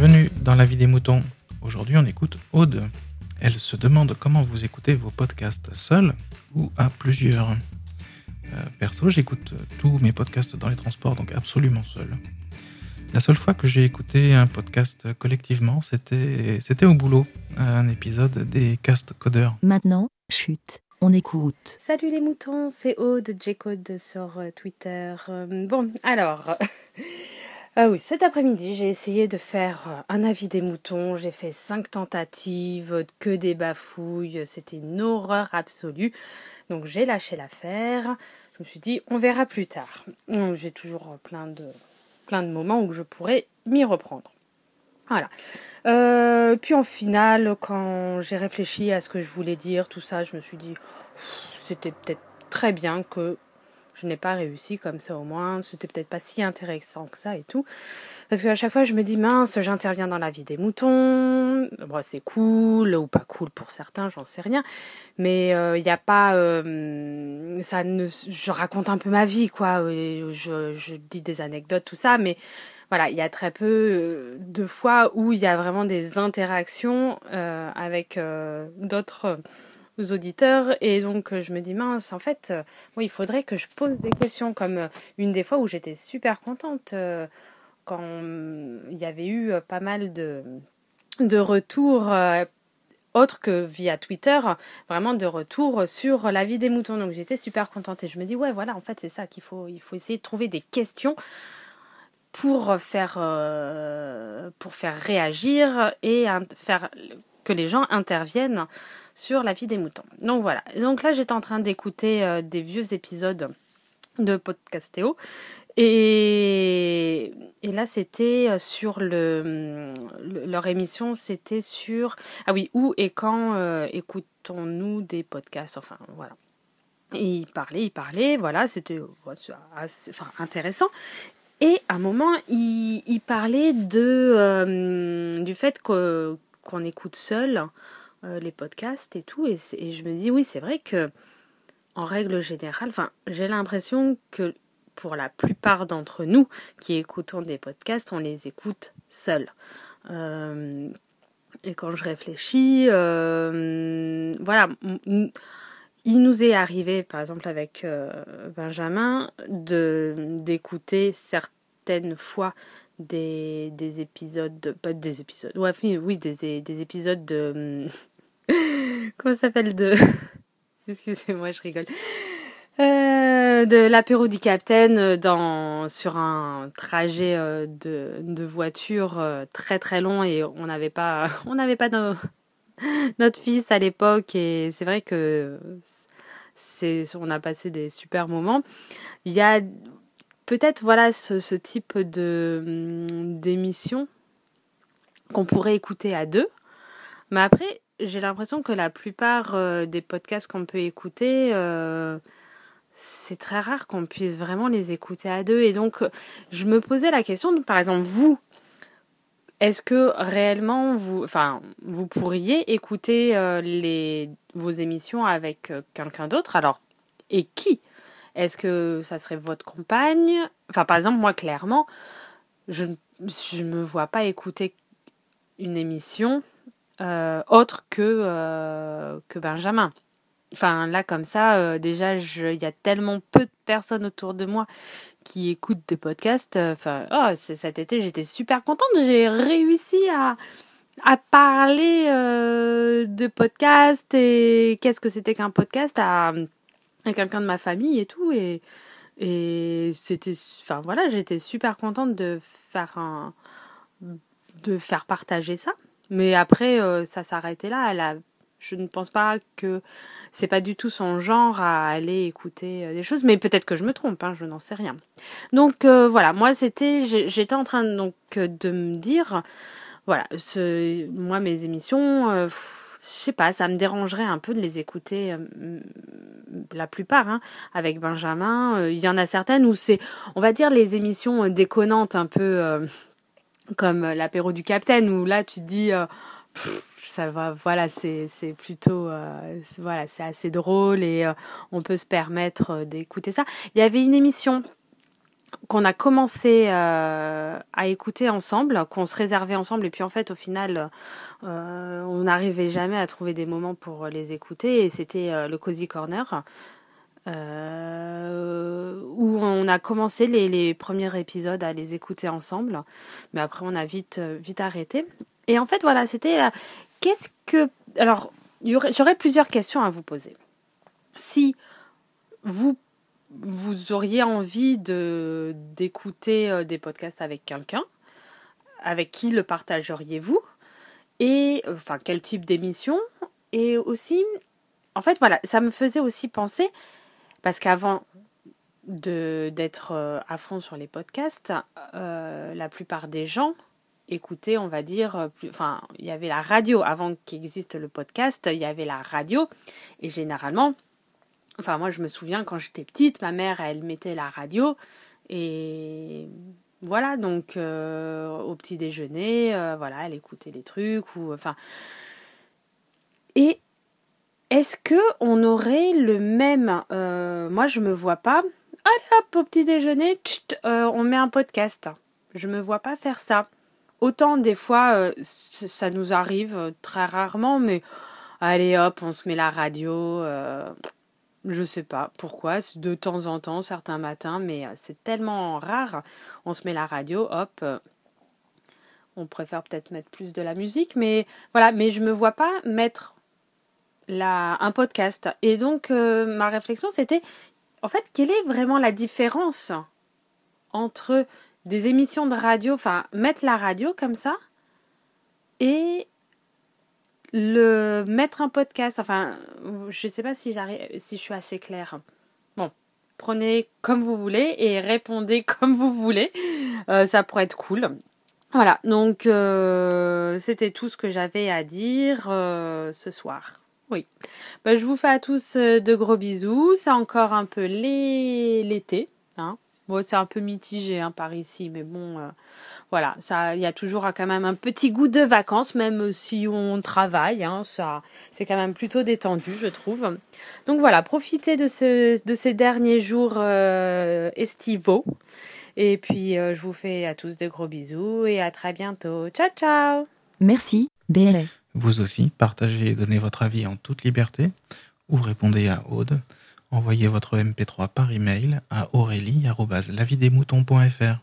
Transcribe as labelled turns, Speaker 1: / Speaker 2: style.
Speaker 1: Bienvenue dans la vie des moutons. Aujourd'hui, on écoute Aude. Elle se demande comment vous écoutez vos podcasts seul ou à plusieurs. Euh, perso, j'écoute tous mes podcasts dans les transports, donc absolument seul. La seule fois que j'ai écouté un podcast collectivement, c'était c'était au boulot, un épisode des cast codeurs.
Speaker 2: Maintenant, chute, on écoute.
Speaker 3: Salut les moutons, c'est Aude, J-Code sur euh, Twitter. Euh, bon, alors, ah oui, cet après-midi, j'ai essayé de faire euh, un avis des moutons. J'ai fait cinq tentatives, que des bafouilles. C'était une horreur absolue. Donc j'ai lâché l'affaire. Je me suis dit, on verra plus tard. J'ai toujours plein de, plein de moments où je pourrais m'y reprendre. Voilà. Euh, puis en finale, quand j'ai réfléchi à ce que je voulais dire, tout ça, je me suis dit, c'était peut-être très bien que je n'ai pas réussi comme ça au moins. C'était peut-être pas si intéressant que ça et tout. Parce qu'à chaque fois, je me dis, mince, j'interviens dans la vie des moutons. Bon, c'est cool ou pas cool pour certains, j'en sais rien. Mais il n'y a pas. euh, ça ne, je raconte un peu ma vie, quoi. et Je, je dis des anecdotes, tout ça. Mais voilà, il y a très peu euh, de fois où il y a vraiment des interactions euh, avec euh, d'autres euh, auditeurs et donc euh, je me dis mince en fait euh, oui il faudrait que je pose des questions comme euh, une des fois où j'étais super contente quand euh, il y avait eu pas mal de de retours autres que via Twitter, vraiment de retours sur la vie des moutons. Donc j'étais super contente et je me dis ouais voilà en fait c'est ça qu'il faut il faut essayer de trouver des questions pour faire pour faire réagir et faire les gens interviennent sur la vie des moutons. Donc voilà. Donc là j'étais en train d'écouter euh, des vieux épisodes de Podcastéo et, et là c'était euh, sur le, le- leur émission c'était sur ah oui où et quand euh, écoutons-nous des podcasts? Enfin voilà et il parlait il parlait voilà c'était enfin, intéressant et à un moment, il, parlait de, du fait que, qu'on écoute seul euh, les podcasts et tout. Et, je me dis, oui, c'est vrai que, en règle générale, enfin, j'ai l'impression que pour la plupart d'entre nous qui écoutons des podcasts, on les écoute seuls. Euh, et quand je réfléchis, euh, voilà, il nous est arrivé, par exemple avec Benjamin, de d'écouter certaines fois des, des épisodes, de- pas des épisodes, ouais, oui, des, des épisodes de... Comment ça s'appelle de... Excusez-moi, je rigole. Euh, de l'apéro du Capitaine dans sur un trajet euh, de, de voiture euh, très très long et on n'avait pas on n'avait pas nos, notre fils à l'époque et c'est vrai que c'est on a passé des super moments. Il y a peut-être voilà ce, type de hum, d'émission qu'on pourrait écouter à deux, mais après j'ai l'impression que la plupart euh, des podcasts qu'on peut écouter euh, c'est très rare qu'on puisse vraiment les écouter à deux. Et donc je me posais la question par exemple vous est-ce que réellement vous, enfin, vous pourriez écouter euh, vos émissions avec quelqu'un d'autre? Alors, et qui? Est-ce que ça serait votre compagne? Enfin, par exemple, moi, clairement, je ne me vois pas écouter une émission euh, autre que, euh, que Benjamin. Enfin, là, comme ça, euh, déjà, il y a tellement peu de personnes autour de moi qui écoutent des podcasts. Enfin, oh, cet été, j'étais super contente. J'ai réussi à, à parler de podcasts et qu'est-ce que c'était qu'un podcast à, quelqu'un de ma famille et tout. Et, et c'était, enfin voilà, j'étais super contente de faire un, de faire partager ça. Mais après, euh, ça s'arrêtait là. Je ne pense pas que c'est pas du tout son genre à aller écouter euh, des choses, mais peut-être que je me trompe, hein, je n'en sais rien. Donc euh, voilà, moi c'était, j'étais en train donc de me dire, voilà, ce, moi mes émissions, euh, je sais pas, ça me dérangerait un peu de les écouter, la plupart, hein, avec Benjamin. Euh, Il y en a certaines où c'est, on va dire, les émissions euh, déconnantes un peu. euh, comme l'apéro du Capitaine où là tu te dis ça va voilà c'est plutôt voilà c'est assez drôle et on peut se permettre d'écouter ça il y avait une émission qu'on a commencé euh, à écouter ensemble, qu'on se réservait ensemble, et puis en fait, au final, euh, on n'arrivait jamais à trouver des moments pour les écouter, et c'était euh, le Cozy Corner, où on a commencé les, les, premiers épisodes à les écouter ensemble, mais après, on a vite, vite arrêté. Et en fait, voilà, c'était qu'est-ce que. Alors, j'aurais plusieurs questions à vous poser. Si vous vous auriez envie de d'écouter euh, des podcasts avec quelqu'un, avec qui le partageriez-vous? Et enfin, quel type d'émission? Et aussi, en fait, voilà, ça me faisait aussi penser, parce qu'avant d'être euh, à fond sur les podcasts, euh, la plupart des gens écoutaient, on va dire, enfin, il y avait la radio. Avant qu'existe le podcast, il y avait la radio, et généralement, Enfin, moi, je me souviens quand j'étais petite, ma mère, elle mettait la radio et voilà, donc euh, au petit déjeuner, euh, voilà, elle écoutait les trucs ou enfin. Et est-ce que on aurait le même euh, Moi, je me vois pas. Allez hop, au petit déjeuner, on met un podcast. Je me vois pas faire ça. Autant des fois, ça nous arrive très rarement, mais allez hop, on se met la radio. Je sais pas pourquoi, de temps en temps, certains matins, mais euh, c'est tellement rare. On se met la radio, hop. Euh, on préfère peut-être mettre plus de la musique, mais voilà, mais je me vois pas mettre un podcast. Et donc, euh, ma réflexion, c'était, en fait, quelle est vraiment la différence entre des émissions de radio, enfin, mettre la radio comme ça, et le mettre un podcast, enfin, je ne sais pas si si je suis assez claire. Bon, prenez comme vous voulez et répondez comme vous voulez. Euh, ça pourrait être cool. Voilà, donc euh, c'était tout ce que j'avais à dire euh, ce soir. Oui. Ben, je vous fais à tous de gros bisous. C'est encore un peu l'été. Hein. Bon, c'est un peu mitigé hein, par ici, mais bon, voilà, ça, il y a toujours quand même un petit goût de vacances, même si on travaille. Hein, ça, c'est quand même plutôt détendu, je trouve. Donc voilà, profitez de, ce, de ces derniers jours euh, estivaux. Et puis, euh, je vous fais à tous de gros bisous et à très bientôt. Ciao, ciao
Speaker 2: Merci, BLA.
Speaker 1: Vous aussi, partagez et donnez votre avis en toute liberté ou répondez à Aude. Envoyez votre MP3 par email à aurélie.lavidesmoutons.fr.